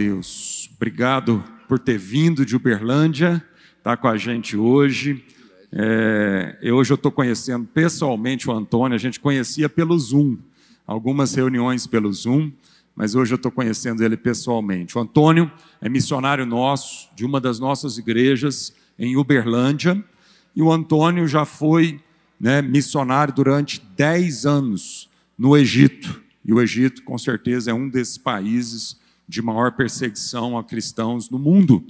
Deus. Obrigado por ter vindo de Uberlândia, estar tá com a gente hoje. É, eu, hoje eu estou conhecendo pessoalmente o Antônio, a gente conhecia pelo Zoom, algumas reuniões pelo Zoom, mas hoje eu estou conhecendo ele pessoalmente. O Antônio é missionário nosso, de uma das nossas igrejas em Uberlândia, e o Antônio já foi né, missionário durante 10 anos no Egito. E o Egito, com certeza, é um desses países de maior perseguição a cristãos no mundo.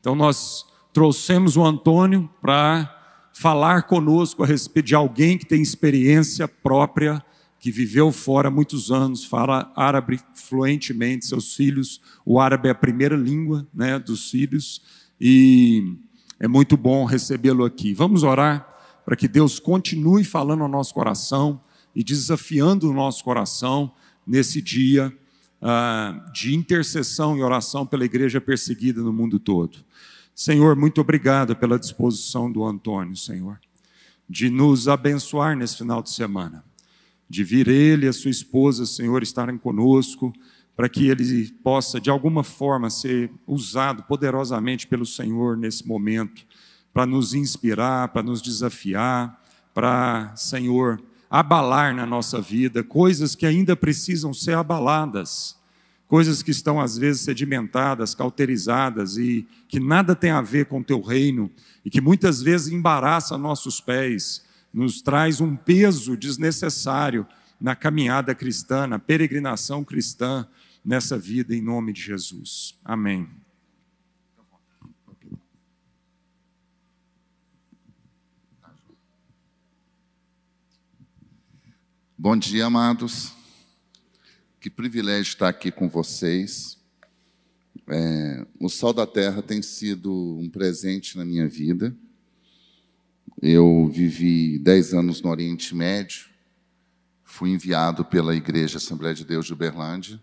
Então, nós trouxemos o Antônio para falar conosco a respeito de alguém que tem experiência própria, que viveu fora muitos anos, fala árabe fluentemente, seus filhos, o árabe é a primeira língua né, dos filhos, e é muito bom recebê-lo aqui. Vamos orar para que Deus continue falando ao nosso coração e desafiando o nosso coração nesse dia uh, de intercessão e oração pela igreja perseguida no mundo todo. Senhor, muito obrigado pela disposição do Antônio, Senhor, de nos abençoar nesse final de semana, de vir ele e a sua esposa, Senhor, estarem conosco, para que ele possa, de alguma forma, ser usado poderosamente pelo Senhor nesse momento, para nos inspirar, para nos desafiar, para, Senhor, abalar na nossa vida coisas que ainda precisam ser abaladas coisas que estão às vezes sedimentadas, cauterizadas e que nada tem a ver com o teu reino e que muitas vezes embaraça nossos pés, nos traz um peso desnecessário na caminhada cristã, na peregrinação cristã nessa vida em nome de Jesus. Amém. Bom dia, amados. Que privilégio estar aqui com vocês. É, o Sol da Terra tem sido um presente na minha vida. Eu vivi dez anos no Oriente Médio, fui enviado pela Igreja Assembleia de Deus de Uberlândia,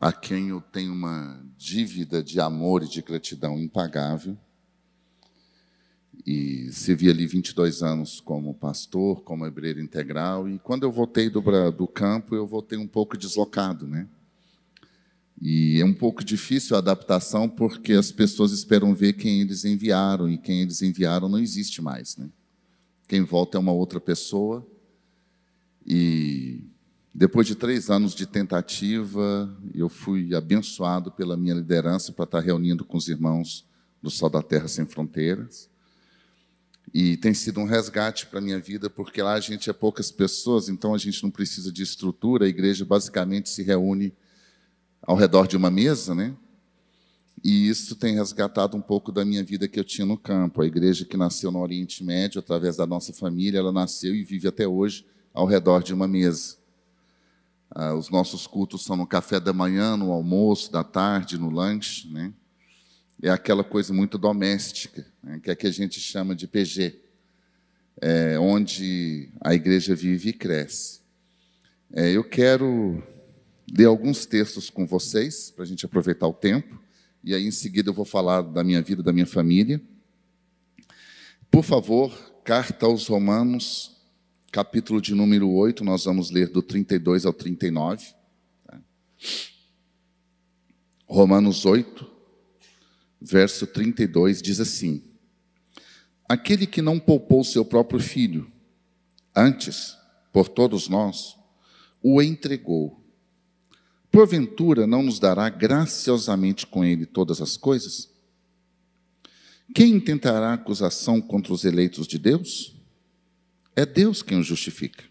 a quem eu tenho uma dívida de amor e de gratidão impagável e servi ali 22 anos como pastor, como hebreiro integral. E quando eu voltei do, do campo, eu voltei um pouco deslocado, né? E é um pouco difícil a adaptação porque as pessoas esperam ver quem eles enviaram e quem eles enviaram não existe mais, né? Quem volta é uma outra pessoa. E depois de três anos de tentativa, eu fui abençoado pela minha liderança para estar reunindo com os irmãos do Sol da Terra Sem Fronteiras. E tem sido um resgate para a minha vida, porque lá a gente é poucas pessoas, então a gente não precisa de estrutura. A igreja basicamente se reúne ao redor de uma mesa, né? E isso tem resgatado um pouco da minha vida que eu tinha no campo. A igreja que nasceu no Oriente Médio, através da nossa família, ela nasceu e vive até hoje ao redor de uma mesa. Ah, os nossos cultos são no café da manhã, no almoço, da tarde, no lanche, né? É aquela coisa muito doméstica, né, que é que a gente chama de PG, é, onde a igreja vive e cresce. É, eu quero ler alguns textos com vocês, para a gente aproveitar o tempo, e aí em seguida eu vou falar da minha vida, da minha família. Por favor, carta aos Romanos, capítulo de número 8, nós vamos ler do 32 ao 39. Tá? Romanos 8, verso 32 diz assim: Aquele que não poupou seu próprio filho, antes, por todos nós, o entregou. Porventura não nos dará graciosamente com ele todas as coisas? Quem intentará acusação contra os eleitos de Deus? É Deus quem os justifica.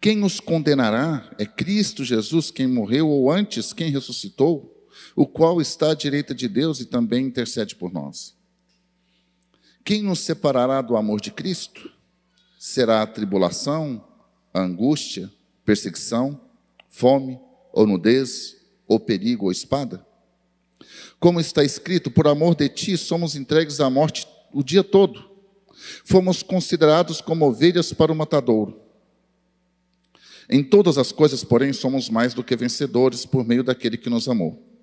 Quem os condenará é Cristo Jesus, quem morreu, ou antes, quem ressuscitou o qual está à direita de Deus e também intercede por nós. Quem nos separará do amor de Cristo? Será a tribulação, a angústia, perseguição, fome, ou nudez, ou perigo, ou espada? Como está escrito, por amor de ti somos entregues à morte o dia todo. Fomos considerados como ovelhas para o matadouro. Em todas as coisas, porém, somos mais do que vencedores por meio daquele que nos amou.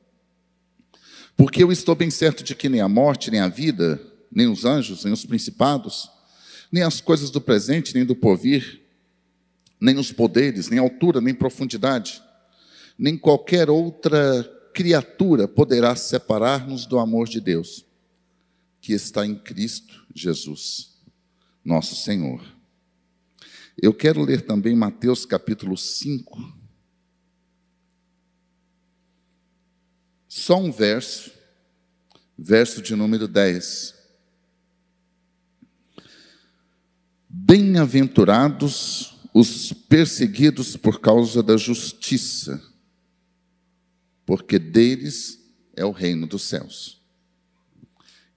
Porque eu estou bem certo de que nem a morte, nem a vida, nem os anjos, nem os principados, nem as coisas do presente, nem do porvir, nem os poderes, nem altura, nem profundidade, nem qualquer outra criatura poderá separar-nos do amor de Deus, que está em Cristo Jesus, nosso Senhor. Eu quero ler também Mateus capítulo 5. Só um verso, verso de número 10. Bem-aventurados os perseguidos por causa da justiça, porque deles é o reino dos céus.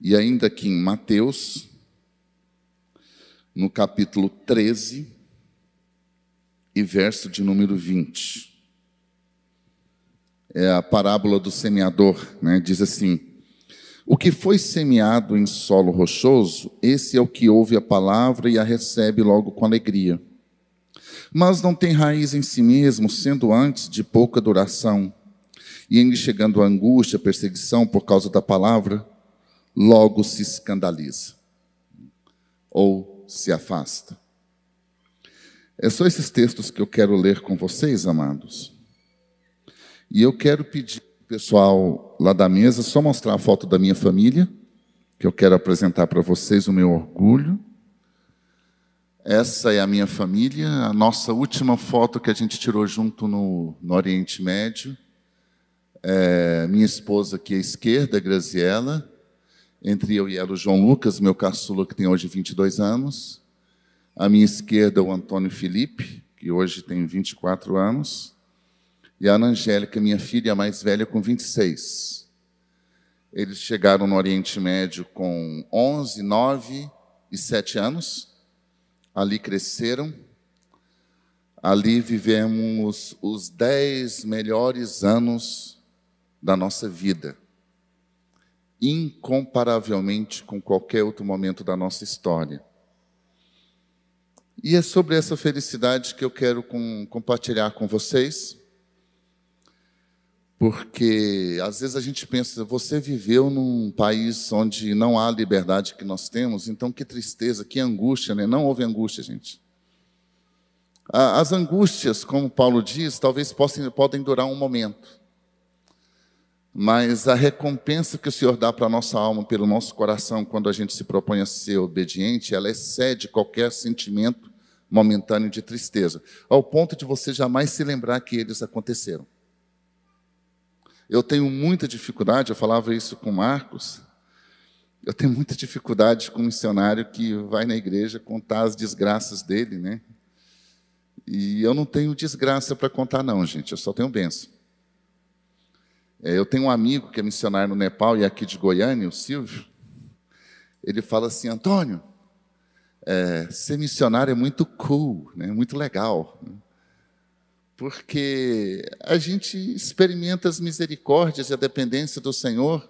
E ainda aqui em Mateus, no capítulo 13, e verso de número 20. É a parábola do semeador, né? diz assim: O que foi semeado em solo rochoso, esse é o que ouve a palavra e a recebe logo com alegria. Mas não tem raiz em si mesmo, sendo antes de pouca duração, e em chegando a angústia, a perseguição por causa da palavra, logo se escandaliza ou se afasta. É só esses textos que eu quero ler com vocês, amados. E eu quero pedir ao pessoal lá da mesa só mostrar a foto da minha família, que eu quero apresentar para vocês o meu orgulho. Essa é a minha família, a nossa última foto que a gente tirou junto no, no Oriente Médio. É, minha esposa aqui à esquerda, Graziella. Entre eu e ela, o João Lucas, meu caçula, que tem hoje 22 anos. À minha esquerda, o Antônio Felipe, que hoje tem 24 anos. E a Ana Angélica, minha filha mais velha, com 26. Eles chegaram no Oriente Médio com 11, 9 e 7 anos. Ali cresceram. Ali vivemos os 10 melhores anos da nossa vida. Incomparavelmente com qualquer outro momento da nossa história. E é sobre essa felicidade que eu quero com, compartilhar com vocês, porque às vezes a gente pensa, você viveu num país onde não há a liberdade que nós temos, então que tristeza, que angústia, né? Não houve angústia, gente. As angústias, como Paulo diz, talvez possam, podem durar um momento, mas a recompensa que o Senhor dá para a nossa alma, pelo nosso coração, quando a gente se propõe a ser obediente, ela excede qualquer sentimento momentâneo de tristeza, ao ponto de você jamais se lembrar que eles aconteceram. Eu tenho muita dificuldade, eu falava isso com Marcos, eu tenho muita dificuldade com um missionário que vai na igreja contar as desgraças dele, né? E eu não tenho desgraça para contar, não, gente, eu só tenho benção. É, eu tenho um amigo que é missionário no Nepal e aqui de Goiânia, o Silvio. Ele fala assim: Antônio, é, ser missionário é muito cool, né? muito legal. Porque a gente experimenta as misericórdias e a dependência do Senhor,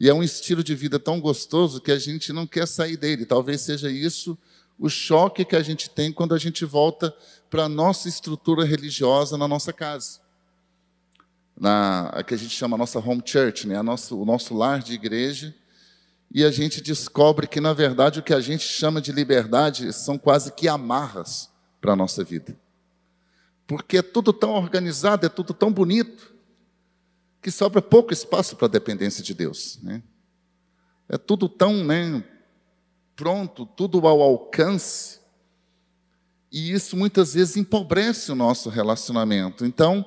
e é um estilo de vida tão gostoso que a gente não quer sair dele. Talvez seja isso o choque que a gente tem quando a gente volta para a nossa estrutura religiosa na nossa casa. Na, a que a gente chama a nossa home church, né? a nosso, o nosso lar de igreja, e a gente descobre que, na verdade, o que a gente chama de liberdade são quase que amarras para a nossa vida. Porque é tudo tão organizado, é tudo tão bonito, que sobra pouco espaço para a dependência de Deus. Né? É tudo tão né, pronto, tudo ao alcance. E isso muitas vezes empobrece o nosso relacionamento. Então,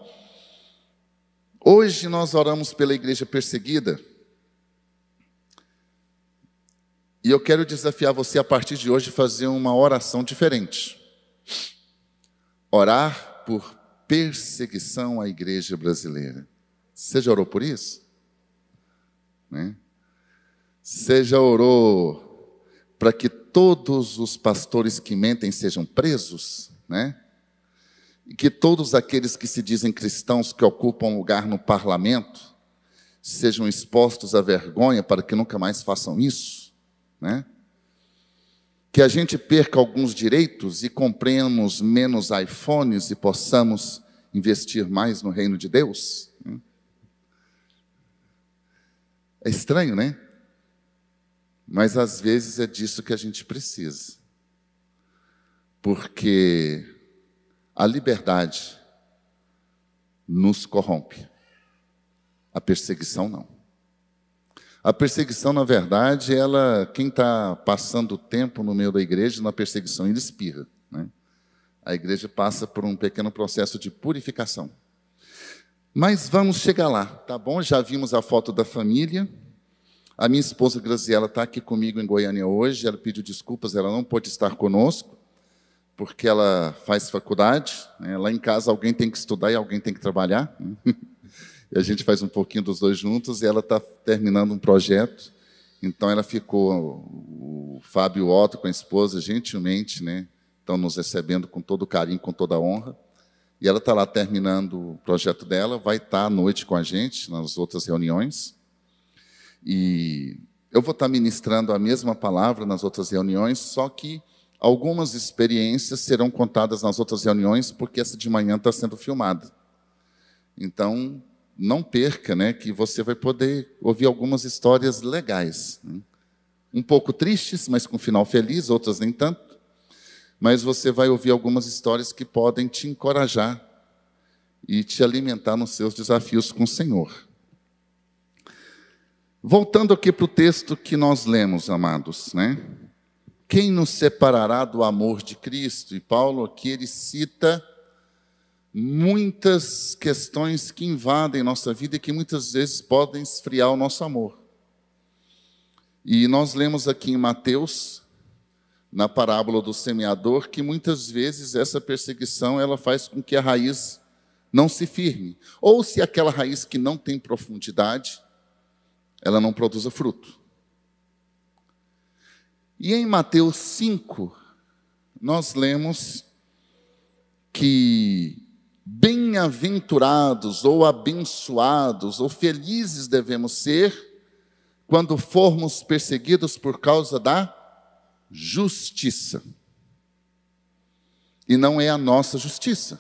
hoje nós oramos pela igreja perseguida E eu quero desafiar você a partir de hoje fazer uma oração diferente. Orar por perseguição à igreja brasileira. Você já orou por isso? Né? Você já orou para que todos os pastores que mentem sejam presos? Né? E que todos aqueles que se dizem cristãos que ocupam lugar no parlamento sejam expostos à vergonha para que nunca mais façam isso? né? Que a gente perca alguns direitos e compremos menos iPhones e possamos investir mais no reino de Deus. Né? É estranho, né? Mas às vezes é disso que a gente precisa. Porque a liberdade nos corrompe. A perseguição não. A perseguição, na verdade, ela, quem está passando tempo no meio da igreja, na perseguição, ele espirra. Né? A igreja passa por um pequeno processo de purificação. Mas vamos chegar lá, tá bom? Já vimos a foto da família. A minha esposa Graziela está aqui comigo em Goiânia hoje. Ela pediu desculpas, ela não pôde estar conosco, porque ela faz faculdade. Né? Lá em casa alguém tem que estudar e alguém tem que trabalhar. Né? E a gente faz um pouquinho dos dois juntos. E ela está terminando um projeto. Então ela ficou, o Fábio Otto com a esposa, gentilmente, né? Estão nos recebendo com todo carinho, com toda honra. E ela está lá terminando o projeto dela, vai estar tá à noite com a gente nas outras reuniões. E eu vou estar tá ministrando a mesma palavra nas outras reuniões, só que algumas experiências serão contadas nas outras reuniões, porque essa de manhã está sendo filmada. Então, não perca, né, que você vai poder ouvir algumas histórias legais. Né? Um pouco tristes, mas com final feliz, outras nem tanto mas você vai ouvir algumas histórias que podem te encorajar e te alimentar nos seus desafios com o Senhor. Voltando aqui para o texto que nós lemos, amados, né? Quem nos separará do amor de Cristo? E Paulo aqui ele cita muitas questões que invadem nossa vida e que muitas vezes podem esfriar o nosso amor. E nós lemos aqui em Mateus na parábola do semeador que muitas vezes essa perseguição ela faz com que a raiz não se firme, ou se aquela raiz que não tem profundidade, ela não produza fruto. E em Mateus 5, nós lemos que bem-aventurados ou abençoados ou felizes devemos ser quando formos perseguidos por causa da justiça. E não é a nossa justiça,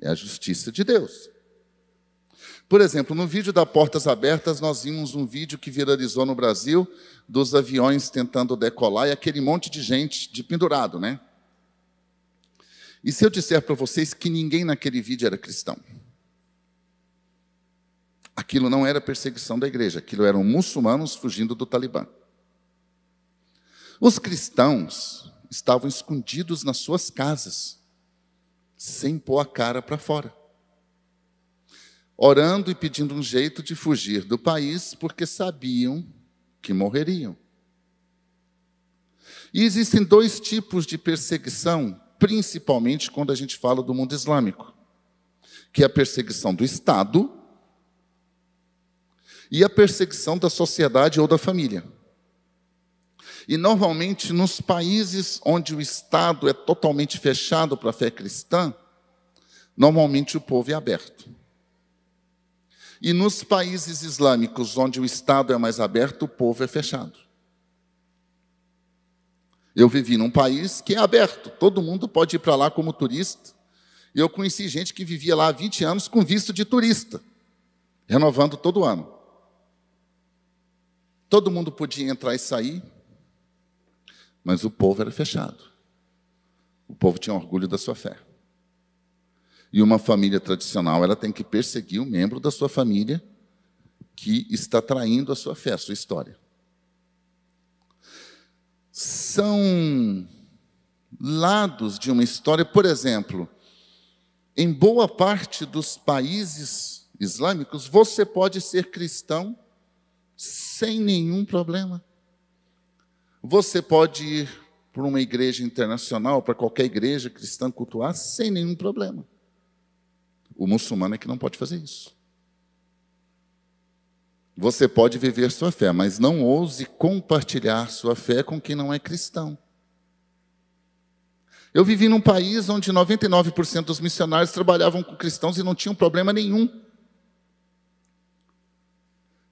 é a justiça de Deus. Por exemplo, no vídeo da Portas Abertas, nós vimos um vídeo que viralizou no Brasil dos aviões tentando decolar e aquele monte de gente de pendurado, né? E se eu disser para vocês que ninguém naquele vídeo era cristão? Aquilo não era perseguição da igreja, aquilo eram muçulmanos fugindo do Talibã. Os cristãos estavam escondidos nas suas casas, sem pôr a cara para fora, orando e pedindo um jeito de fugir do país, porque sabiam que morreriam. E existem dois tipos de perseguição, principalmente quando a gente fala do mundo islâmico, que é a perseguição do Estado e a perseguição da sociedade ou da família. E normalmente nos países onde o Estado é totalmente fechado para a fé cristã, normalmente o povo é aberto. E nos países islâmicos onde o Estado é mais aberto, o povo é fechado. Eu vivi num país que é aberto, todo mundo pode ir para lá como turista. Eu conheci gente que vivia lá há 20 anos com visto de turista, renovando todo ano. Todo mundo podia entrar e sair, mas o povo era fechado. O povo tinha orgulho da sua fé. E uma família tradicional, ela tem que perseguir o membro da sua família que está traindo a sua fé, a sua história. São lados de uma história, por exemplo, em boa parte dos países islâmicos, você pode ser cristão sem nenhum problema. Você pode ir para uma igreja internacional, para qualquer igreja cristã cultuar, sem nenhum problema. O muçulmano é que não pode fazer isso. Você pode viver sua fé, mas não ouse compartilhar sua fé com quem não é cristão. Eu vivi num país onde 99% dos missionários trabalhavam com cristãos e não tinham problema nenhum.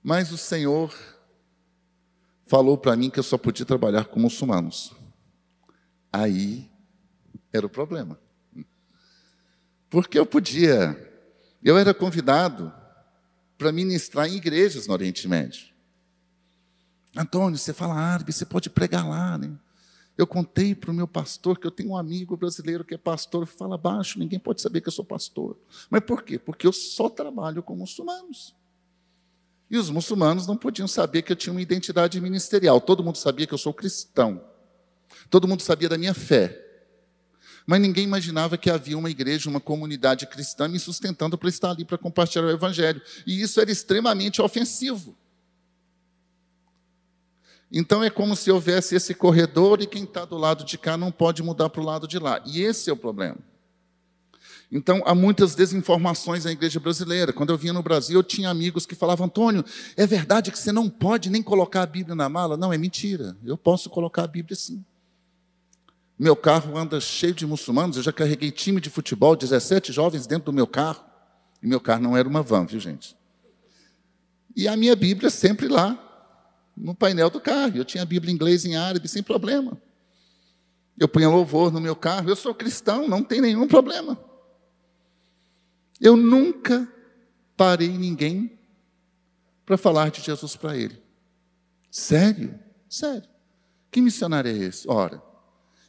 Mas o Senhor falou para mim que eu só podia trabalhar com muçulmanos. Aí era o problema. Porque eu podia, eu era convidado para ministrar em igrejas no Oriente Médio. Antônio, você fala árabe, você pode pregar lá, né? Eu contei para o meu pastor que eu tenho um amigo brasileiro que é pastor, fala baixo, ninguém pode saber que eu sou pastor. Mas por quê? Porque eu só trabalho com muçulmanos. E os muçulmanos não podiam saber que eu tinha uma identidade ministerial. Todo mundo sabia que eu sou cristão. Todo mundo sabia da minha fé. Mas ninguém imaginava que havia uma igreja, uma comunidade cristã me sustentando para estar ali para compartilhar o evangelho. E isso era extremamente ofensivo. Então é como se houvesse esse corredor e quem está do lado de cá não pode mudar para o lado de lá. E esse é o problema. Então há muitas desinformações na igreja brasileira. Quando eu vinha no Brasil, eu tinha amigos que falavam: Antônio, é verdade que você não pode nem colocar a Bíblia na mala? Não, é mentira. Eu posso colocar a Bíblia sim. Meu carro anda cheio de muçulmanos. Eu já carreguei time de futebol, 17 jovens dentro do meu carro. E meu carro não era uma van, viu, gente? E a minha Bíblia sempre lá, no painel do carro. Eu tinha a Bíblia em inglês e em árabe, sem problema. Eu punha louvor no meu carro. Eu sou cristão, não tem nenhum problema. Eu nunca parei ninguém para falar de Jesus para ele. Sério? Sério. Que missionário é esse? Ora,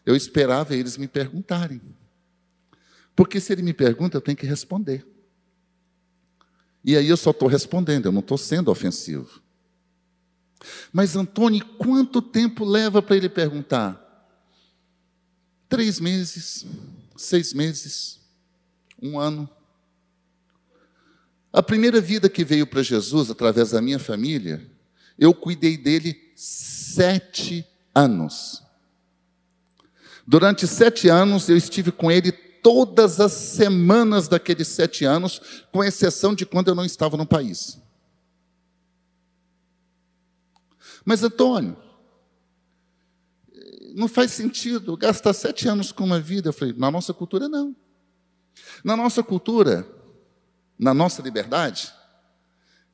eu esperava eles me perguntarem. Porque se ele me pergunta, eu tenho que responder. E aí eu só estou respondendo, eu não estou sendo ofensivo. Mas, Antônio, quanto tempo leva para ele perguntar? Três meses, seis meses, um ano. A primeira vida que veio para Jesus, através da minha família, eu cuidei dele sete anos. Durante sete anos, eu estive com ele todas as semanas daqueles sete anos, com exceção de quando eu não estava no país. Mas, Antônio, não faz sentido gastar sete anos com uma vida. Eu falei, na nossa cultura, não. Na nossa cultura, na nossa liberdade,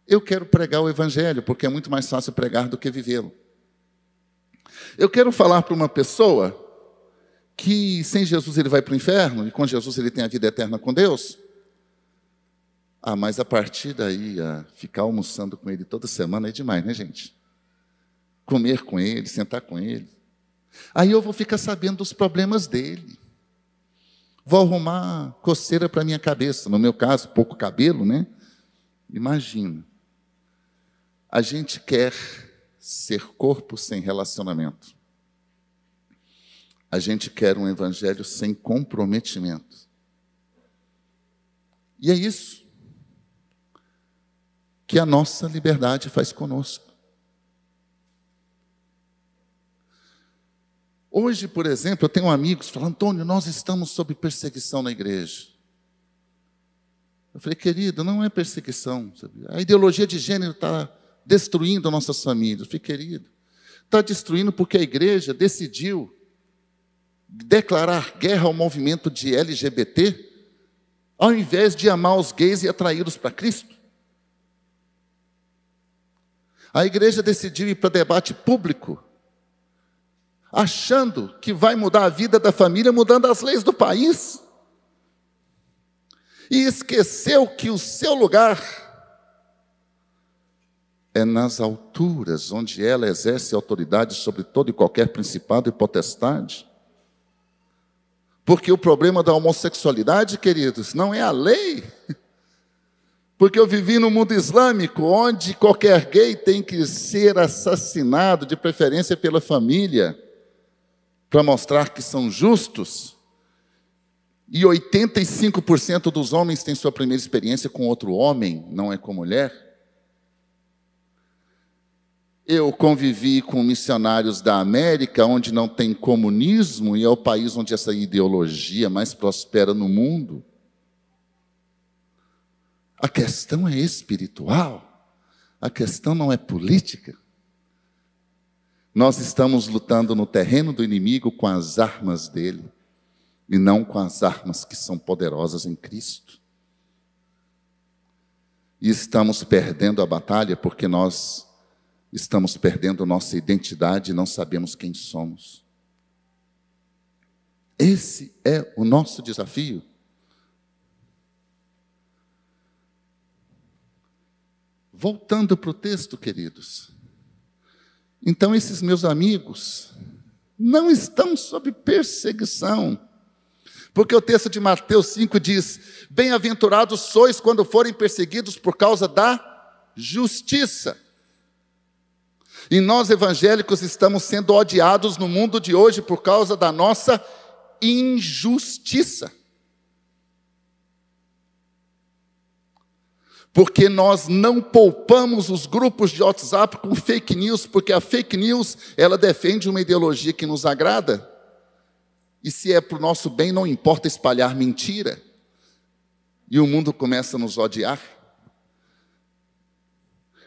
eu quero pregar o Evangelho, porque é muito mais fácil pregar do que vivê-lo. Eu quero falar para uma pessoa que sem Jesus ele vai para o inferno e com Jesus ele tem a vida eterna com Deus. Ah, mas a partir daí, a ficar almoçando com ele toda semana é demais, né, gente? Comer com ele, sentar com ele. Aí eu vou ficar sabendo dos problemas dele. Vou arrumar coceira para minha cabeça. No meu caso, pouco cabelo, né? Imagina. A gente quer ser corpo sem relacionamento. A gente quer um evangelho sem comprometimento. E é isso que a nossa liberdade faz conosco. Hoje, por exemplo, eu tenho amigos falam, Antônio, nós estamos sob perseguição na igreja. Eu falei, querido, não é perseguição. Sabe? A ideologia de gênero está destruindo nossas famílias. Eu falei, querido, está destruindo porque a igreja decidiu declarar guerra ao movimento de LGBT, ao invés de amar os gays e atraí-los para Cristo. A igreja decidiu ir para debate público, achando que vai mudar a vida da família mudando as leis do país. E esqueceu que o seu lugar é nas alturas, onde ela exerce autoridade sobre todo e qualquer principado e potestade. Porque o problema da homossexualidade, queridos, não é a lei. Porque eu vivi no mundo islâmico, onde qualquer gay tem que ser assassinado, de preferência pela família, para mostrar que são justos. E 85% dos homens têm sua primeira experiência com outro homem, não é com mulher. Eu convivi com missionários da América, onde não tem comunismo, e é o país onde essa ideologia mais prospera no mundo. A questão é espiritual, a questão não é política. Nós estamos lutando no terreno do inimigo com as armas dele, e não com as armas que são poderosas em Cristo. E estamos perdendo a batalha porque nós estamos perdendo nossa identidade e não sabemos quem somos. Esse é o nosso desafio. Voltando para o texto, queridos. Então, esses meus amigos não estão sob perseguição. Porque o texto de Mateus 5 diz: Bem-aventurados sois quando forem perseguidos por causa da justiça. E nós evangélicos estamos sendo odiados no mundo de hoje por causa da nossa injustiça. Porque nós não poupamos os grupos de WhatsApp com fake news, porque a fake news, ela defende uma ideologia que nos agrada. E se é para o nosso bem, não importa espalhar mentira. E o mundo começa a nos odiar.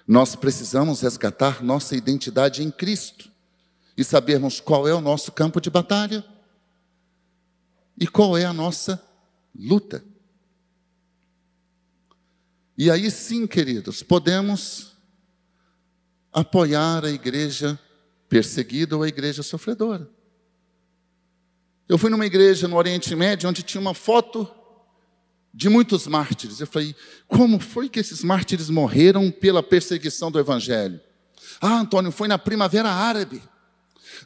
Nós precisamos resgatar nossa identidade em Cristo e sabermos qual é o nosso campo de batalha e qual é a nossa luta. E aí sim, queridos, podemos apoiar a igreja perseguida ou a igreja sofredora. Eu fui numa igreja no Oriente Médio onde tinha uma foto de muitos mártires. Eu falei, como foi que esses mártires morreram pela perseguição do Evangelho? Ah, Antônio, foi na Primavera Árabe.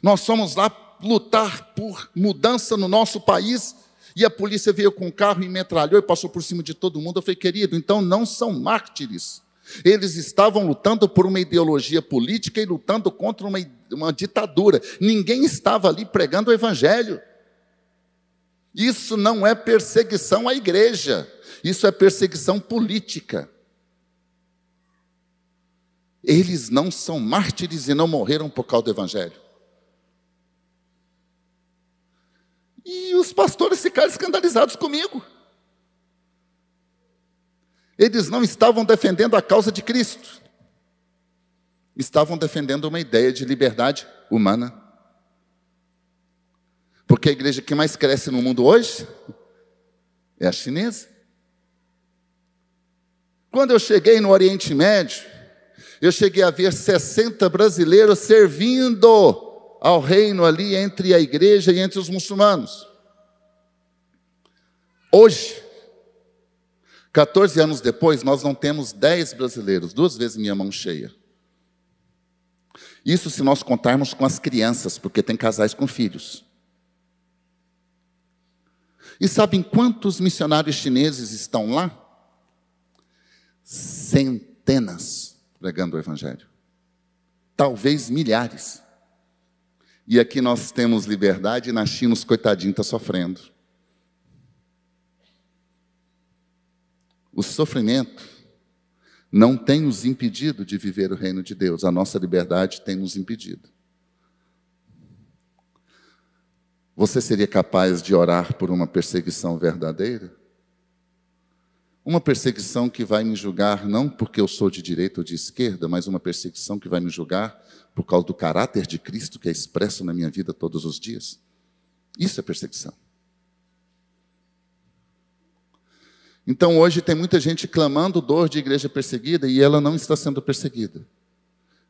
Nós fomos lá lutar por mudança no nosso país e a polícia veio com um carro e metralhou e passou por cima de todo mundo. Eu falei, querido, então não são mártires. Eles estavam lutando por uma ideologia política e lutando contra uma, uma ditadura. Ninguém estava ali pregando o Evangelho. Isso não é perseguição à igreja, isso é perseguição política. Eles não são mártires e não morreram por causa do Evangelho. E os pastores ficaram escandalizados comigo. Eles não estavam defendendo a causa de Cristo, estavam defendendo uma ideia de liberdade humana. Porque a igreja que mais cresce no mundo hoje é a chinesa. Quando eu cheguei no Oriente Médio, eu cheguei a ver 60 brasileiros servindo ao reino ali entre a igreja e entre os muçulmanos. Hoje, 14 anos depois, nós não temos 10 brasileiros, duas vezes minha mão cheia. Isso se nós contarmos com as crianças, porque tem casais com filhos. E sabem quantos missionários chineses estão lá? Centenas pregando o Evangelho. Talvez milhares. E aqui nós temos liberdade e na China os coitadinhos estão sofrendo. O sofrimento não tem nos impedido de viver o reino de Deus, a nossa liberdade tem nos impedido. Você seria capaz de orar por uma perseguição verdadeira? Uma perseguição que vai me julgar não porque eu sou de direita ou de esquerda, mas uma perseguição que vai me julgar por causa do caráter de Cristo que é expresso na minha vida todos os dias. Isso é perseguição. Então hoje tem muita gente clamando dor de igreja perseguida e ela não está sendo perseguida.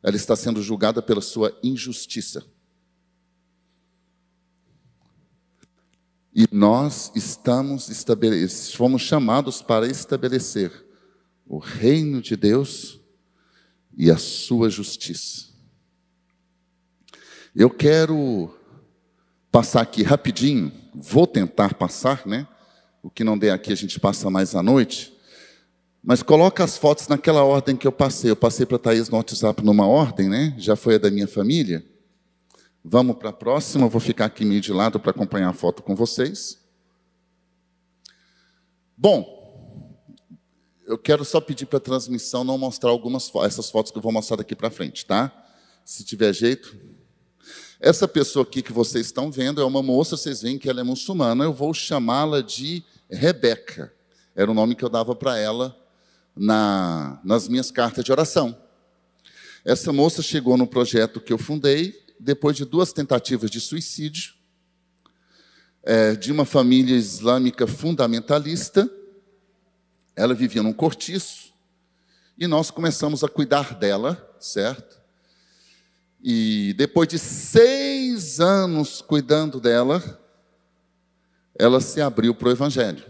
Ela está sendo julgada pela sua injustiça. E nós estamos fomos chamados para estabelecer o reino de Deus e a sua justiça. Eu quero passar aqui rapidinho, vou tentar passar, né? O que não der aqui a gente passa mais à noite. Mas coloca as fotos naquela ordem que eu passei. Eu passei para a Thaís no WhatsApp numa ordem, né? Já foi a da minha família. Vamos para a próxima, vou ficar aqui meio de lado para acompanhar a foto com vocês. Bom, eu quero só pedir para a transmissão não mostrar algumas essas fotos que eu vou mostrar daqui para frente, tá? Se tiver jeito. Essa pessoa aqui que vocês estão vendo é uma moça, vocês veem que ela é muçulmana, eu vou chamá-la de Rebeca. Era o nome que eu dava para ela na, nas minhas cartas de oração. Essa moça chegou no projeto que eu fundei depois de duas tentativas de suicídio, é, de uma família islâmica fundamentalista. Ela vivia num cortiço e nós começamos a cuidar dela, certo? E depois de seis anos cuidando dela, ela se abriu para o Evangelho.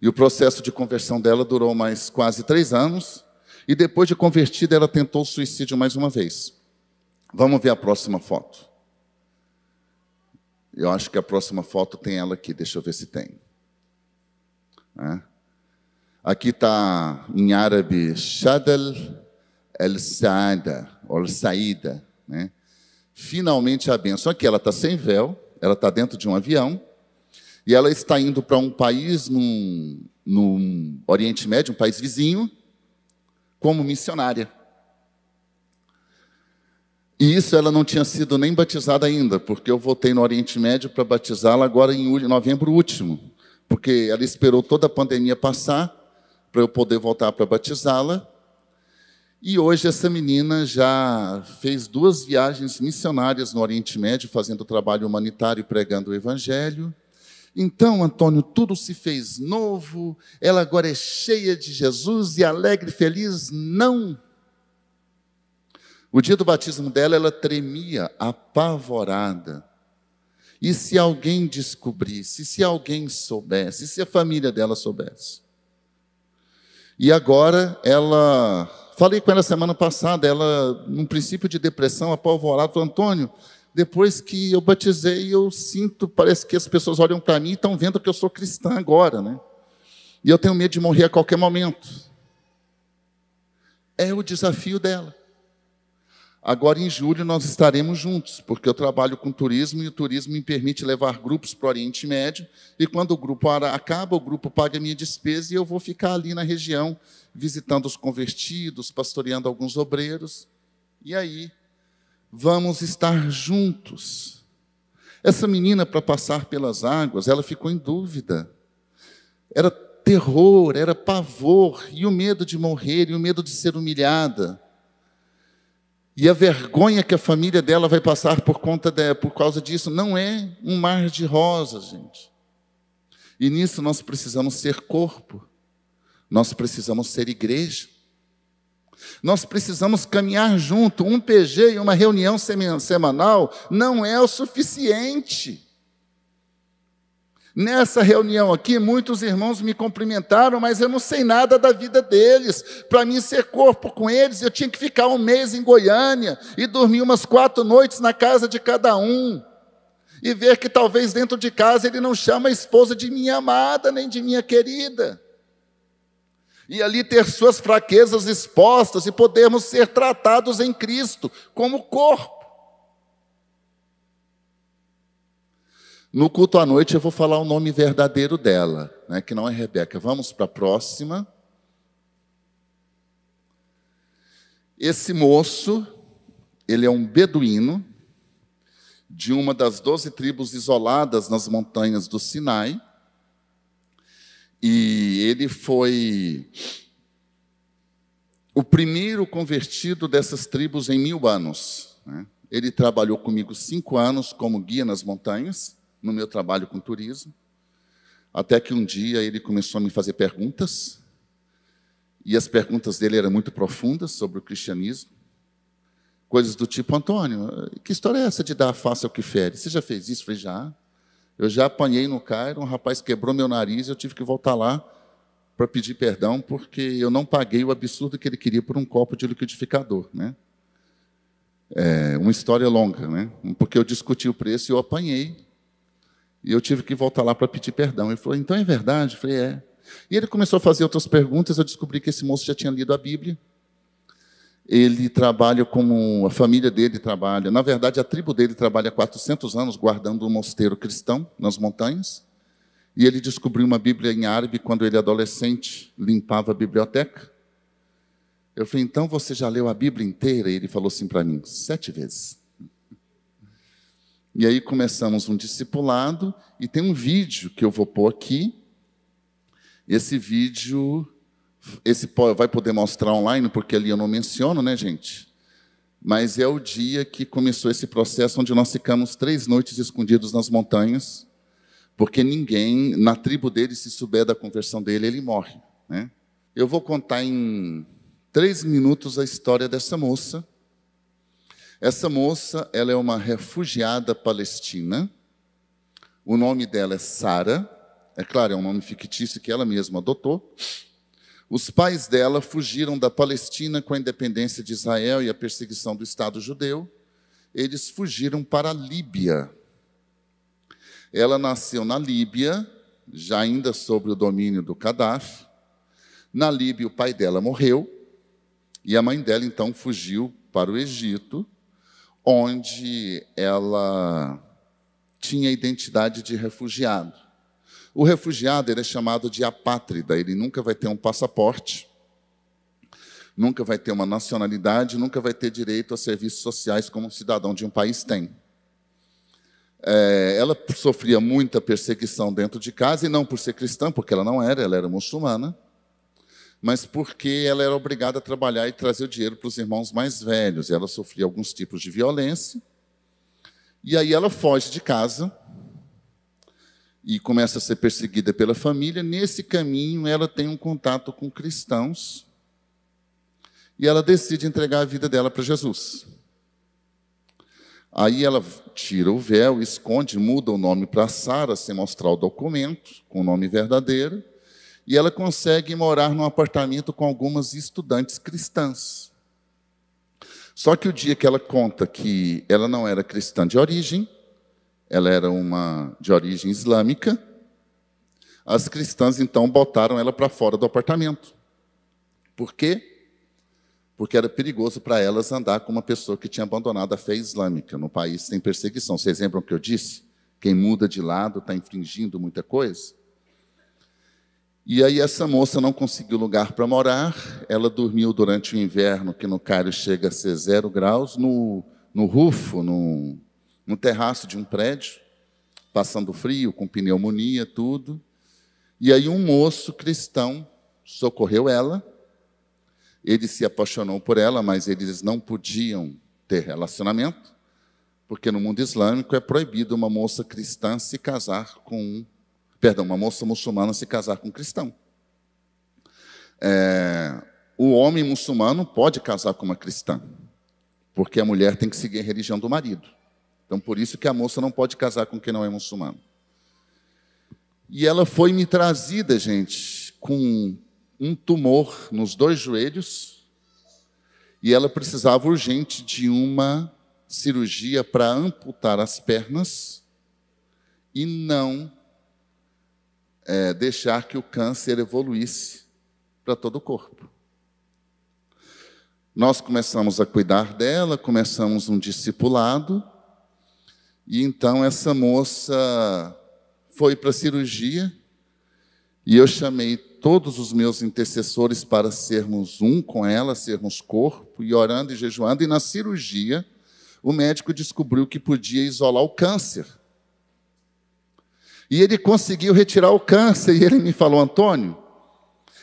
E o processo de conversão dela durou mais quase três anos. E depois de convertida, ela tentou o suicídio mais uma vez. Vamos ver a próxima foto. Eu acho que a próxima foto tem ela aqui, deixa eu ver se tem. É. Aqui está em árabe, Shadal el-Saada, ou Saída. Né? Finalmente a bênção. Aqui ela está sem véu, ela está dentro de um avião, e ela está indo para um país no Oriente Médio, um país vizinho, como missionária. E isso ela não tinha sido nem batizada ainda, porque eu voltei no Oriente Médio para batizá-la agora em novembro último, porque ela esperou toda a pandemia passar para eu poder voltar para batizá-la. E hoje essa menina já fez duas viagens missionárias no Oriente Médio, fazendo trabalho humanitário e pregando o Evangelho. Então, Antônio, tudo se fez novo, ela agora é cheia de Jesus e alegre e feliz? Não. O dia do batismo dela, ela tremia, apavorada. E se alguém descobrisse, se alguém soubesse, se a família dela soubesse? E agora ela, falei com ela semana passada, ela, num princípio de depressão, apavorada, falou: Antônio, depois que eu batizei, eu sinto, parece que as pessoas olham para mim e estão vendo que eu sou cristã agora, né? E eu tenho medo de morrer a qualquer momento. É o desafio dela. Agora, em julho, nós estaremos juntos, porque eu trabalho com turismo e o turismo me permite levar grupos para o Oriente Médio. E quando o grupo acaba, o grupo paga a minha despesa e eu vou ficar ali na região, visitando os convertidos, pastoreando alguns obreiros. E aí, vamos estar juntos. Essa menina, para passar pelas águas, ela ficou em dúvida. Era terror, era pavor, e o medo de morrer, e o medo de ser humilhada. E a vergonha que a família dela vai passar por conta de, por causa disso não é um mar de rosas, gente. E nisso nós precisamos ser corpo. Nós precisamos ser igreja. Nós precisamos caminhar junto. Um PG e uma reunião semanal não é o suficiente. Nessa reunião aqui, muitos irmãos me cumprimentaram, mas eu não sei nada da vida deles. Para mim ser corpo com eles, eu tinha que ficar um mês em Goiânia e dormir umas quatro noites na casa de cada um. E ver que talvez dentro de casa ele não chama a esposa de minha amada, nem de minha querida e ali ter suas fraquezas expostas e podermos ser tratados em Cristo como corpo. No culto à noite eu vou falar o nome verdadeiro dela, né, que não é Rebeca. Vamos para a próxima. Esse moço, ele é um beduíno de uma das doze tribos isoladas nas montanhas do Sinai. E ele foi o primeiro convertido dessas tribos em mil anos. Né? Ele trabalhou comigo cinco anos como guia nas montanhas, no meu trabalho com turismo, até que um dia ele começou a me fazer perguntas, e as perguntas dele eram muito profundas sobre o cristianismo. Coisas do tipo, Antônio, que história é essa de dar a face ao que fere? Você já fez isso? Eu falei, já. Eu já apanhei no Cairo, um rapaz quebrou meu nariz, eu tive que voltar lá para pedir perdão, porque eu não paguei o absurdo que ele queria por um copo de liquidificador. Né? É uma história longa, né? porque eu discuti o preço e eu apanhei. E eu tive que voltar lá para pedir perdão. Ele falou, então é verdade? Eu falei, é. E ele começou a fazer outras perguntas, eu descobri que esse moço já tinha lido a Bíblia ele trabalha como a família dele trabalha. Na verdade, a tribo dele trabalha há 400 anos guardando um mosteiro cristão nas montanhas. E ele descobriu uma Bíblia em árabe quando ele adolescente limpava a biblioteca. Eu falei, então você já leu a Bíblia inteira? E ele falou assim para mim, sete vezes. E aí começamos um discipulado e tem um vídeo que eu vou pôr aqui. Esse vídeo esse vai poder mostrar online, porque ali eu não menciono, né, gente? Mas é o dia que começou esse processo onde nós ficamos três noites escondidos nas montanhas, porque ninguém, na tribo dele, se souber da conversão dele, ele morre. Né? Eu vou contar em três minutos a história dessa moça. Essa moça, ela é uma refugiada palestina. O nome dela é Sara. É claro, é um nome fictício que ela mesma adotou. Os pais dela fugiram da Palestina com a independência de Israel e a perseguição do Estado judeu. Eles fugiram para a Líbia. Ela nasceu na Líbia, já ainda sob o domínio do Gaddafi. Na Líbia, o pai dela morreu e a mãe dela então fugiu para o Egito, onde ela tinha identidade de refugiado. O refugiado ele é chamado de apátrida, ele nunca vai ter um passaporte, nunca vai ter uma nacionalidade, nunca vai ter direito a serviços sociais como um cidadão de um país tem. É, ela sofria muita perseguição dentro de casa, e não por ser cristã, porque ela não era, ela era muçulmana, mas porque ela era obrigada a trabalhar e trazer o dinheiro para os irmãos mais velhos. Ela sofria alguns tipos de violência. E aí ela foge de casa e começa a ser perseguida pela família. Nesse caminho, ela tem um contato com cristãos e ela decide entregar a vida dela para Jesus. Aí ela tira o véu, esconde, muda o nome para Sara, sem mostrar o documento, com o nome verdadeiro, e ela consegue morar num apartamento com algumas estudantes cristãs. Só que o dia que ela conta que ela não era cristã de origem, ela era uma de origem islâmica, as cristãs então botaram ela para fora do apartamento. Por quê? porque era perigoso para elas andar com uma pessoa que tinha abandonado a fé islâmica. No país tem perseguição. Vocês lembram o que eu disse? Quem muda de lado está infringindo muita coisa. E aí essa moça não conseguiu lugar para morar. Ela dormiu durante o inverno, que no Cairo chega a ser zero graus, no, no rufo, no, no terraço de um prédio, passando frio, com pneumonia, tudo. E aí um moço cristão socorreu ela ele se apaixonou por ela, mas eles não podiam ter relacionamento, porque no mundo islâmico é proibido uma moça cristã se casar com, perdão, uma moça muçulmana se casar com um cristão. É, o homem muçulmano pode casar com uma cristã, porque a mulher tem que seguir a religião do marido. Então, por isso que a moça não pode casar com quem não é muçulmano. E ela foi me trazida, gente, com um tumor nos dois joelhos e ela precisava urgente de uma cirurgia para amputar as pernas e não é, deixar que o câncer evoluísse para todo o corpo. Nós começamos a cuidar dela, começamos um discipulado, e então essa moça foi para a cirurgia, e eu chamei todos os meus intercessores para sermos um com ela, sermos corpo, e orando e jejuando. E na cirurgia, o médico descobriu que podia isolar o câncer. E ele conseguiu retirar o câncer, e ele me falou: Antônio,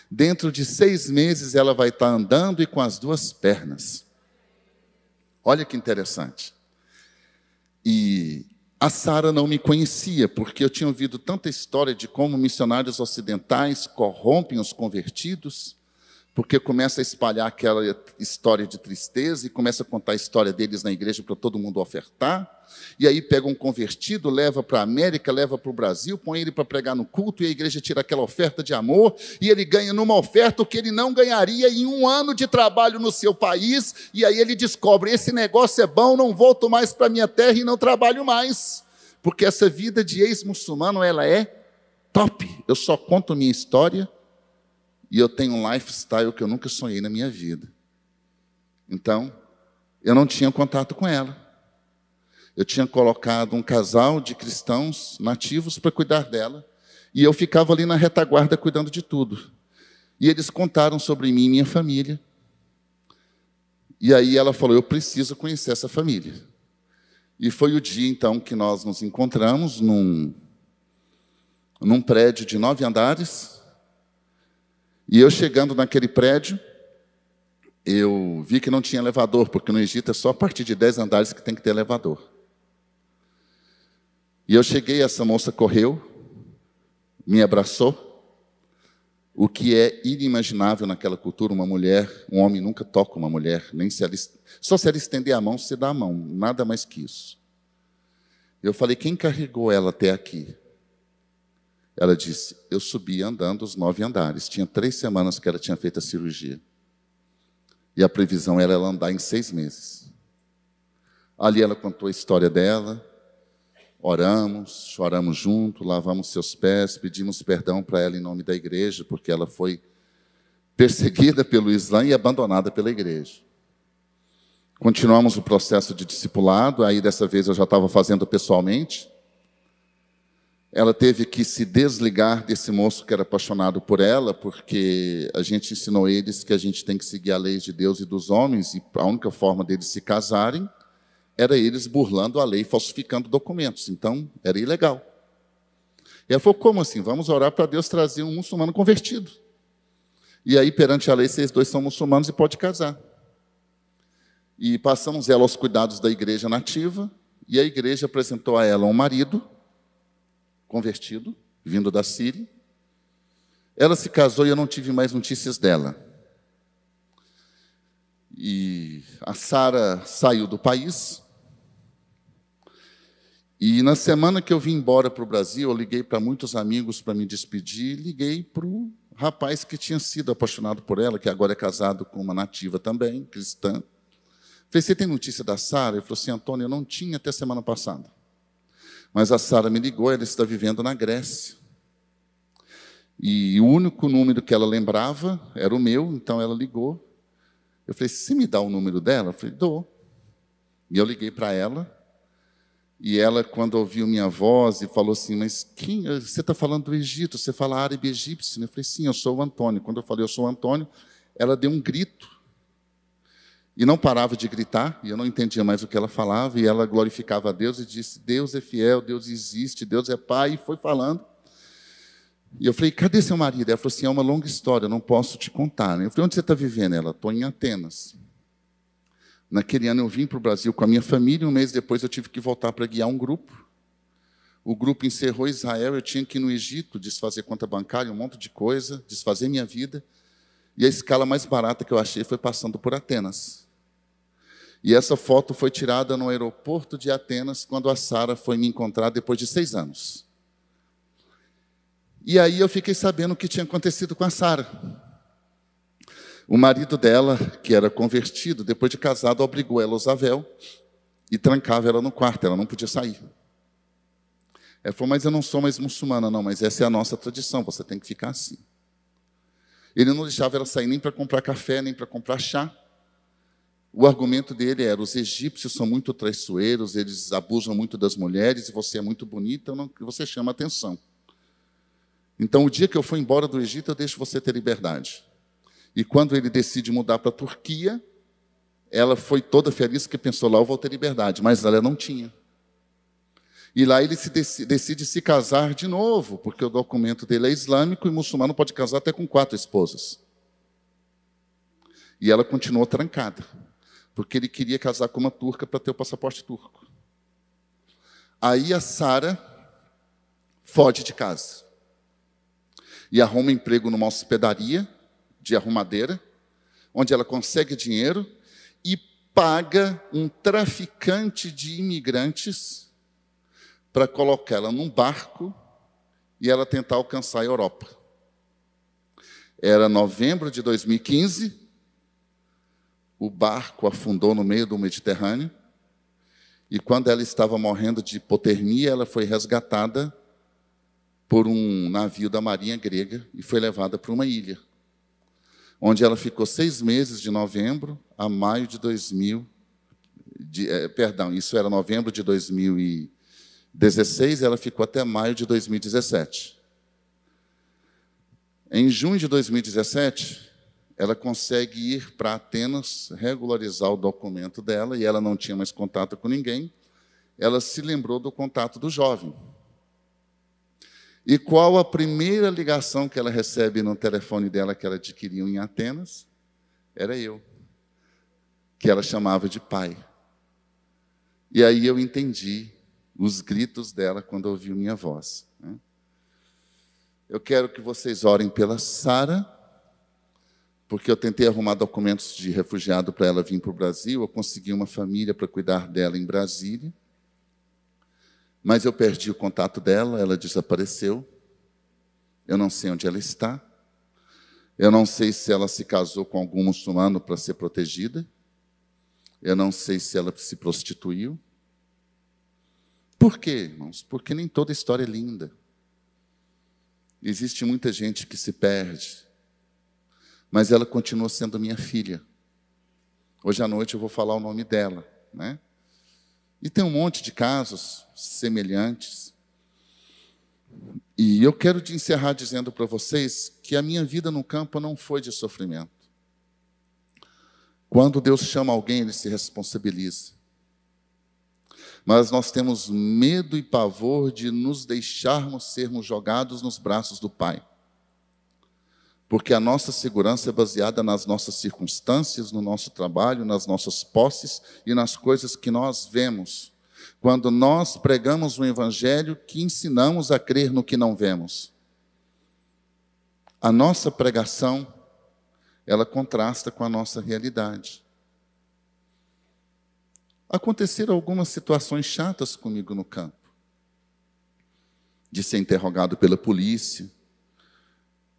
dentro de seis meses ela vai estar andando e com as duas pernas. Olha que interessante. E a Sara não me conhecia, porque eu tinha ouvido tanta história de como missionários ocidentais corrompem os convertidos, porque começa a espalhar aquela história de tristeza e começa a contar a história deles na igreja para todo mundo ofertar. E aí pega um convertido, leva para a América, leva para o Brasil, põe ele para pregar no culto e a igreja tira aquela oferta de amor e ele ganha numa oferta o que ele não ganharia em um ano de trabalho no seu país. E aí ele descobre: esse negócio é bom, não volto mais para minha terra e não trabalho mais. Porque essa vida de ex-muçulmano, ela é top. Eu só conto minha história e eu tenho um lifestyle que eu nunca sonhei na minha vida. Então, eu não tinha contato com ela. Eu tinha colocado um casal de cristãos nativos para cuidar dela, e eu ficava ali na retaguarda cuidando de tudo. E eles contaram sobre mim e minha família. E aí ela falou: Eu preciso conhecer essa família. E foi o dia então que nós nos encontramos num, num prédio de nove andares, e eu chegando naquele prédio, eu vi que não tinha elevador, porque no Egito é só a partir de dez andares que tem que ter elevador. E eu cheguei, essa moça correu, me abraçou, o que é inimaginável naquela cultura, uma mulher, um homem nunca toca uma mulher, nem se ela, só se ela estender a mão, se dá a mão, nada mais que isso. Eu falei, quem carregou ela até aqui? Ela disse: Eu subi andando os nove andares. Tinha três semanas que ela tinha feito a cirurgia. E a previsão era ela andar em seis meses. Ali ela contou a história dela. oramos, choramos junto, lavamos seus pés, pedimos perdão para ela em nome da igreja, porque ela foi perseguida pelo Islã e abandonada pela igreja. Continuamos o processo de discipulado, aí dessa vez eu já estava fazendo pessoalmente. Ela teve que se desligar desse moço que era apaixonado por ela, porque a gente ensinou eles que a gente tem que seguir a lei de Deus e dos homens, e a única forma deles se casarem era eles burlando a lei, falsificando documentos. Então, era ilegal. E ela falou: como assim? Vamos orar para Deus trazer um muçulmano convertido. E aí, perante a lei, vocês dois são muçulmanos e pode casar. E passamos ela aos cuidados da igreja nativa, e a igreja apresentou a ela um marido convertido, vindo da Síria. Ela se casou e eu não tive mais notícias dela. E a Sara saiu do país, e na semana que eu vim embora para o Brasil, eu liguei para muitos amigos para me despedir, liguei para o rapaz que tinha sido apaixonado por ela, que agora é casado com uma nativa também, cristã. Falei, você tem notícia da Sara? Ele falou assim, Antônio, eu não tinha até semana passada. Mas a Sara me ligou, ela está vivendo na Grécia. E o único número que ela lembrava era o meu, então ela ligou. Eu falei, se me dá o número dela? Eu falei, dou. E eu liguei para ela, e ela, quando ouviu minha voz e falou assim, mas quem, você está falando do Egito, você fala árabe egípcio? Eu falei, sim, eu sou o Antônio. Quando eu falei, eu sou o Antônio, ela deu um grito. E não parava de gritar, e eu não entendia mais o que ela falava, e ela glorificava a Deus e disse, Deus é fiel, Deus existe, Deus é Pai, e foi falando. E eu falei, cadê seu marido? Ela falou assim, é uma longa história, eu não posso te contar. Eu falei, onde você está vivendo? Ela, estou em Atenas. Naquele ano eu vim para o Brasil com a minha família, um mês depois eu tive que voltar para guiar um grupo. O grupo encerrou Israel, eu tinha que ir no Egito, desfazer conta bancária, um monte de coisa, desfazer minha vida. E a escala mais barata que eu achei foi passando por Atenas. E essa foto foi tirada no aeroporto de Atenas, quando a Sara foi me encontrar depois de seis anos. E aí eu fiquei sabendo o que tinha acontecido com a Sara. O marido dela, que era convertido, depois de casado, obrigou ela a usar véu e trancava ela no quarto, ela não podia sair. Ela falou, mas eu não sou mais muçulmana, não, mas essa é a nossa tradição, você tem que ficar assim. Ele não deixava ela sair nem para comprar café, nem para comprar chá. O argumento dele era: os egípcios são muito traiçoeiros, eles abusam muito das mulheres, e você é muito bonita, não, você chama atenção. Então, o dia que eu for embora do Egito, eu deixo você ter liberdade. E quando ele decide mudar para a Turquia, ela foi toda feliz que pensou lá eu vou ter liberdade, mas ela não tinha. E lá ele se decide, decide se casar de novo, porque o documento dele é islâmico e muçulmano pode casar até com quatro esposas. E ela continuou trancada, porque ele queria casar com uma turca para ter o passaporte turco. Aí a Sara foge de casa e arruma emprego numa hospedaria de arrumadeira, onde ela consegue dinheiro e paga um traficante de imigrantes para colocá-la num barco e ela tentar alcançar a Europa. Era novembro de 2015, o barco afundou no meio do Mediterrâneo, e quando ela estava morrendo de hipotermia, ela foi resgatada por um navio da marinha grega e foi levada para uma ilha onde ela ficou seis meses, de novembro a maio de 2000. De, eh, perdão, isso era novembro de 2016, ela ficou até maio de 2017. Em junho de 2017, ela consegue ir para Atenas, regularizar o documento dela, e ela não tinha mais contato com ninguém. Ela se lembrou do contato do jovem, e qual a primeira ligação que ela recebe no telefone dela que ela adquiriu em Atenas? Era eu, que ela chamava de pai. E aí eu entendi os gritos dela quando ouviu minha voz. Né? Eu quero que vocês orem pela Sara, porque eu tentei arrumar documentos de refugiado para ela vir para o Brasil. Eu consegui uma família para cuidar dela em Brasília. Mas eu perdi o contato dela, ela desapareceu. Eu não sei onde ela está. Eu não sei se ela se casou com algum muçulmano para ser protegida. Eu não sei se ela se prostituiu. Por quê, irmãos? Porque nem toda história é linda. Existe muita gente que se perde, mas ela continua sendo minha filha. Hoje à noite eu vou falar o nome dela, né? E tem um monte de casos semelhantes. E eu quero te encerrar dizendo para vocês que a minha vida no campo não foi de sofrimento. Quando Deus chama alguém, ele se responsabiliza. Mas nós temos medo e pavor de nos deixarmos sermos jogados nos braços do Pai. Porque a nossa segurança é baseada nas nossas circunstâncias, no nosso trabalho, nas nossas posses e nas coisas que nós vemos. Quando nós pregamos o Evangelho que ensinamos a crer no que não vemos. A nossa pregação ela contrasta com a nossa realidade. Aconteceram algumas situações chatas comigo no campo. De ser interrogado pela polícia,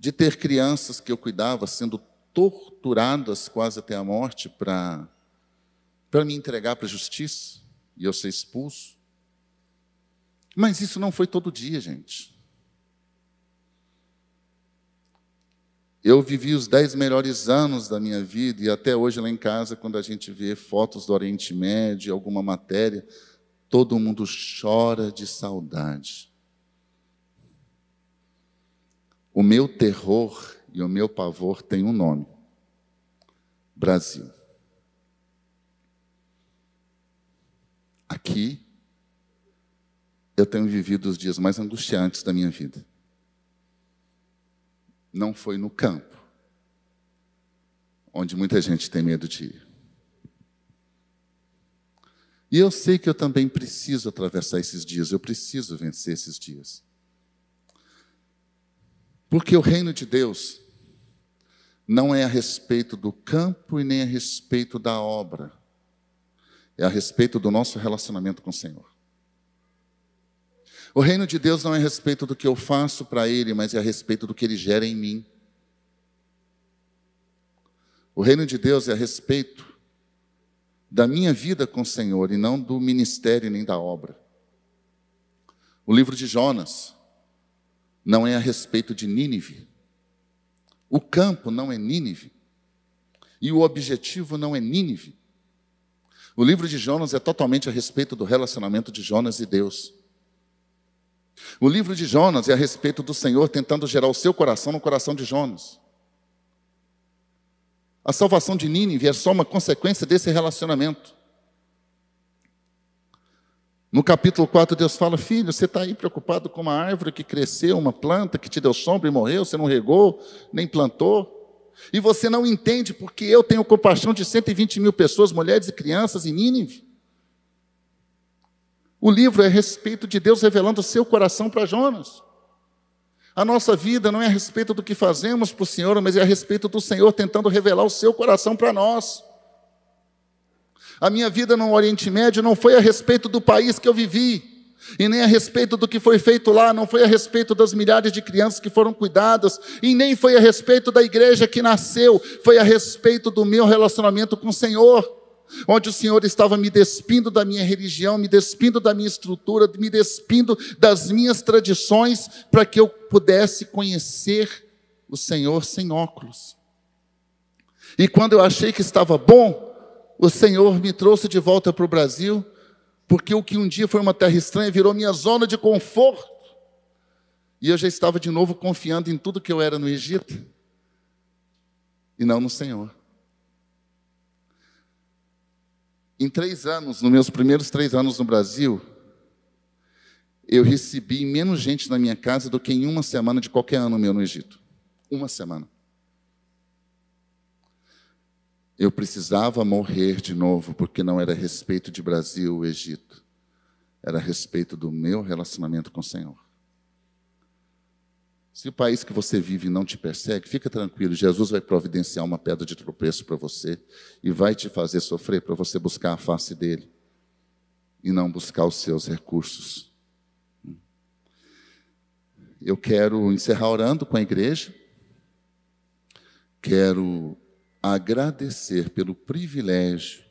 de ter crianças que eu cuidava sendo torturadas quase até a morte para para me entregar para a justiça e eu ser expulso. Mas isso não foi todo dia, gente. Eu vivi os dez melhores anos da minha vida e até hoje lá em casa, quando a gente vê fotos do Oriente Médio, alguma matéria, todo mundo chora de saudade. O meu terror e o meu pavor têm um nome: Brasil. Aqui, eu tenho vivido os dias mais angustiantes da minha vida não foi no campo, onde muita gente tem medo de ir. E eu sei que eu também preciso atravessar esses dias, eu preciso vencer esses dias. Porque o reino de Deus não é a respeito do campo e nem a respeito da obra, é a respeito do nosso relacionamento com o Senhor. O reino de Deus não é a respeito do que eu faço para Ele, mas é a respeito do que Ele gera em mim. O reino de Deus é a respeito da minha vida com o Senhor e não do ministério nem da obra. O livro de Jonas não é a respeito de Nínive. O campo não é Nínive. E o objetivo não é Nínive. O livro de Jonas é totalmente a respeito do relacionamento de Jonas e Deus. O livro de Jonas é a respeito do Senhor tentando gerar o seu coração no coração de Jonas. A salvação de Nínive é só uma consequência desse relacionamento. No capítulo 4, Deus fala: Filho, você está aí preocupado com uma árvore que cresceu, uma planta que te deu sombra e morreu, você não regou, nem plantou. E você não entende porque eu tenho compaixão de 120 mil pessoas, mulheres e crianças em Nínive. O livro é a respeito de Deus revelando o seu coração para Jonas. A nossa vida não é a respeito do que fazemos para o Senhor, mas é a respeito do Senhor tentando revelar o seu coração para nós. A minha vida no Oriente Médio não foi a respeito do país que eu vivi, e nem a respeito do que foi feito lá, não foi a respeito das milhares de crianças que foram cuidadas, e nem foi a respeito da igreja que nasceu, foi a respeito do meu relacionamento com o Senhor onde o Senhor estava me despindo da minha religião, me despindo da minha estrutura, me despindo das minhas tradições, para que eu pudesse conhecer o Senhor sem óculos. E quando eu achei que estava bom, o Senhor me trouxe de volta para o Brasil, porque o que um dia foi uma terra estranha virou minha zona de conforto. E eu já estava de novo confiando em tudo que eu era no Egito e não no Senhor. Em três anos, nos meus primeiros três anos no Brasil, eu recebi menos gente na minha casa do que em uma semana de qualquer ano meu no Egito. Uma semana. Eu precisava morrer de novo, porque não era a respeito de Brasil, Egito. Era a respeito do meu relacionamento com o Senhor. Se o país que você vive não te persegue, fica tranquilo, Jesus vai providenciar uma pedra de tropeço para você e vai te fazer sofrer para você buscar a face dele e não buscar os seus recursos. Eu quero encerrar orando com a igreja. Quero agradecer pelo privilégio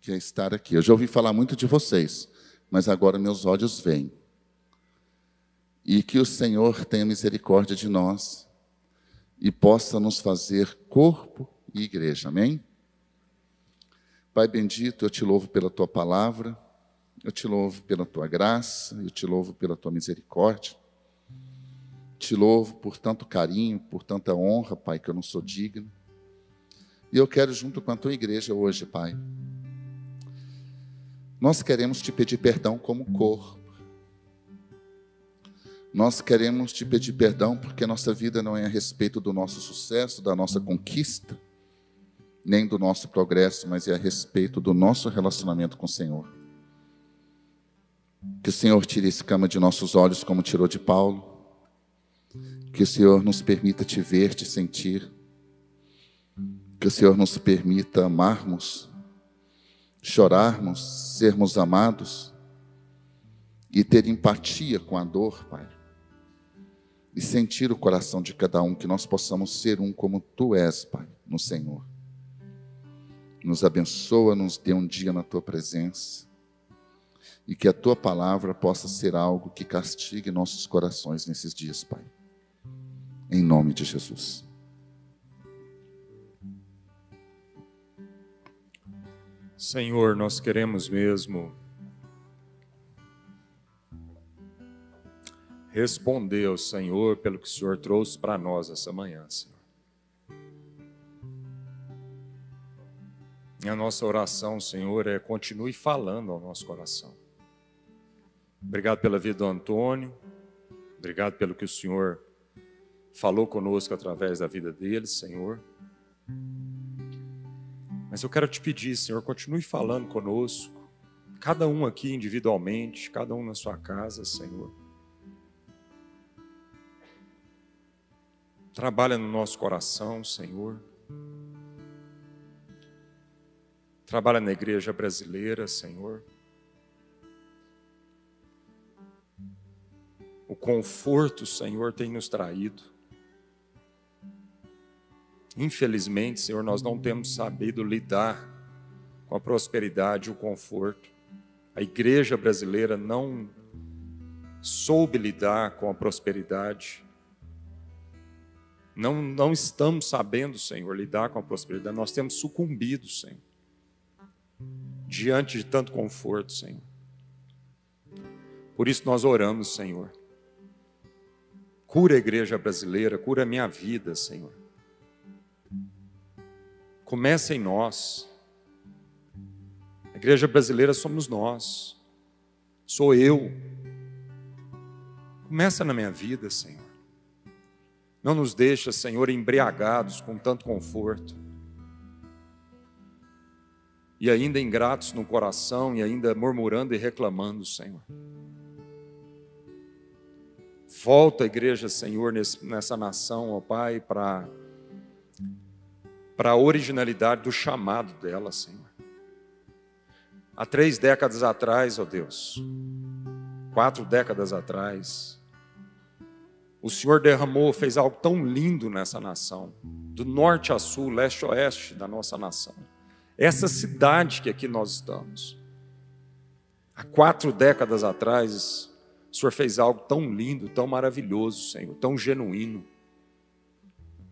que é estar aqui. Eu já ouvi falar muito de vocês, mas agora meus olhos veem. E que o Senhor tenha misericórdia de nós e possa nos fazer corpo e igreja. Amém? Pai bendito, eu te louvo pela tua palavra, eu te louvo pela tua graça, eu te louvo pela tua misericórdia. Te louvo por tanto carinho, por tanta honra, Pai, que eu não sou digno. E eu quero, junto com a tua igreja hoje, Pai, nós queremos te pedir perdão como corpo. Nós queremos te pedir perdão porque nossa vida não é a respeito do nosso sucesso, da nossa conquista, nem do nosso progresso, mas é a respeito do nosso relacionamento com o Senhor. Que o Senhor tire esse cama de nossos olhos, como tirou de Paulo. Que o Senhor nos permita te ver, te sentir. Que o Senhor nos permita amarmos, chorarmos, sermos amados e ter empatia com a dor, Pai. E sentir o coração de cada um, que nós possamos ser um como Tu és, Pai, no Senhor. Nos abençoa, nos dê um dia na Tua presença e que a tua palavra possa ser algo que castigue nossos corações nesses dias, Pai. Em nome de Jesus. Senhor, nós queremos mesmo responder ao Senhor pelo que o Senhor trouxe para nós essa manhã, Senhor. E a nossa oração, Senhor, é continue falando ao nosso coração. Obrigado pela vida do Antônio. Obrigado pelo que o Senhor falou conosco através da vida dele, Senhor. Mas eu quero te pedir, Senhor, continue falando conosco, cada um aqui individualmente, cada um na sua casa, Senhor. Trabalha no nosso coração, Senhor. Trabalha na igreja brasileira, Senhor. O conforto Senhor tem nos traído. Infelizmente, Senhor, nós não temos sabido lidar com a prosperidade o conforto. A igreja brasileira não soube lidar com a prosperidade. Não, não estamos sabendo, Senhor, lidar com a prosperidade. Nós temos sucumbido, Senhor, diante de tanto conforto, Senhor. Por isso nós oramos, Senhor Cura a igreja brasileira, cura a minha vida, Senhor. Começa em nós. A igreja brasileira somos nós. Sou eu. Começa na minha vida, Senhor. Não nos deixa, Senhor, embriagados com tanto conforto. E ainda ingratos no coração e ainda murmurando e reclamando, Senhor. Volta a igreja, Senhor, nessa nação, ó Pai, para para a originalidade do chamado dela, Senhor. Há três décadas atrás, ó Deus, quatro décadas atrás, o Senhor derramou, fez algo tão lindo nessa nação, do norte a sul, leste a oeste da nossa nação. Essa cidade que aqui nós estamos. Há quatro décadas atrás, o Senhor fez algo tão lindo, tão maravilhoso, Senhor, tão genuíno.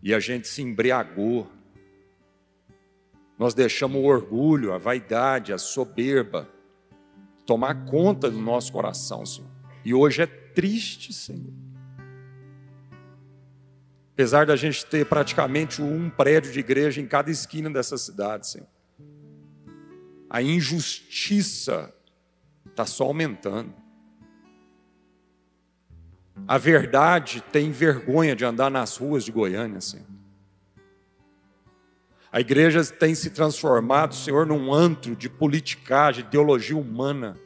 E a gente se embriagou. Nós deixamos o orgulho, a vaidade, a soberba tomar conta do nosso coração, Senhor. E hoje é triste, Senhor. Apesar da gente ter praticamente um prédio de igreja em cada esquina dessa cidade, Senhor. A injustiça está só aumentando. A verdade tem vergonha de andar nas ruas de Goiânia, Senhor. A igreja tem se transformado, Senhor, num antro de politicagem, ideologia humana,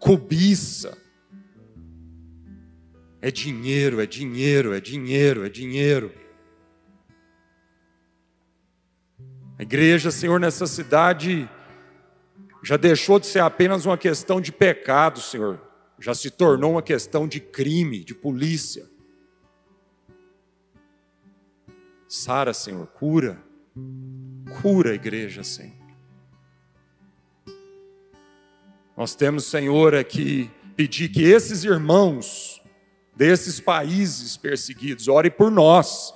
cobiça. É dinheiro, é dinheiro, é dinheiro, é dinheiro. A igreja, Senhor, nessa cidade já deixou de ser apenas uma questão de pecado, Senhor já se tornou uma questão de crime, de polícia. Sara, Senhor, cura. Cura a igreja, Senhor. Nós temos, Senhor, aqui pedir que esses irmãos desses países perseguidos ore por nós.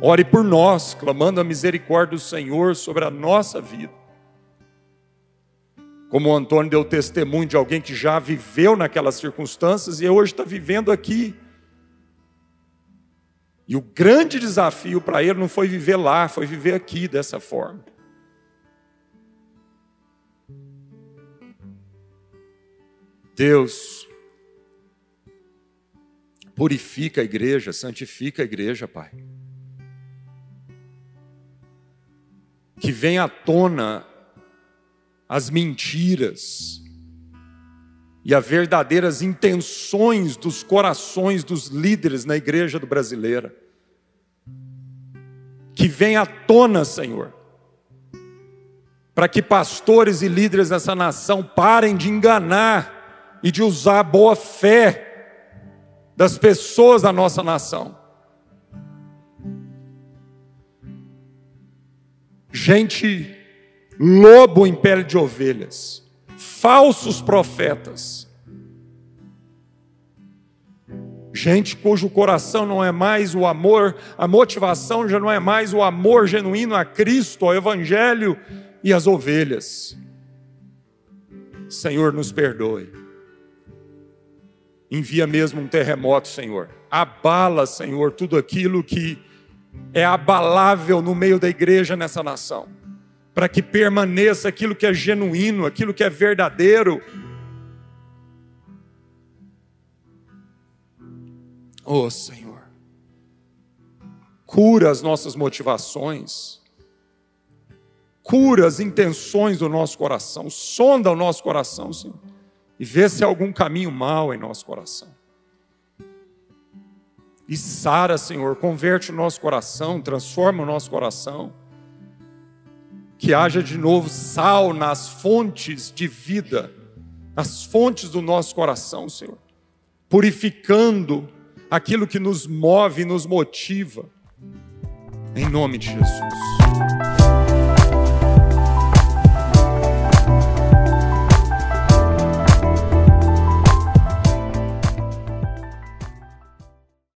Ore por nós, clamando a misericórdia do Senhor sobre a nossa vida. Como o Antônio deu testemunho de alguém que já viveu naquelas circunstâncias e hoje está vivendo aqui. E o grande desafio para ele não foi viver lá, foi viver aqui dessa forma. Deus, purifica a igreja, santifica a igreja, Pai. Que venha à tona as mentiras e as verdadeiras intenções dos corações dos líderes na igreja do brasileira. Que venha à tona, Senhor, para que pastores e líderes dessa nação parem de enganar e de usar a boa fé das pessoas da nossa nação. Gente lobo em pele de ovelhas, falsos profetas, gente cujo coração não é mais o amor, a motivação já não é mais o amor genuíno a Cristo, ao Evangelho e às ovelhas. Senhor, nos perdoe. Envia mesmo um terremoto, Senhor. Abala, Senhor, tudo aquilo que é abalável no meio da igreja nessa nação para que permaneça aquilo que é genuíno, aquilo que é verdadeiro. Oh Senhor, cura as nossas motivações, cura as intenções do nosso coração, sonda o nosso coração, Senhor, e vê se há algum caminho mal em nosso coração. E sara, Senhor, converte o nosso coração, transforma o nosso coração que haja de novo sal nas fontes de vida, nas fontes do nosso coração, Senhor, purificando aquilo que nos move, nos motiva, em nome de Jesus.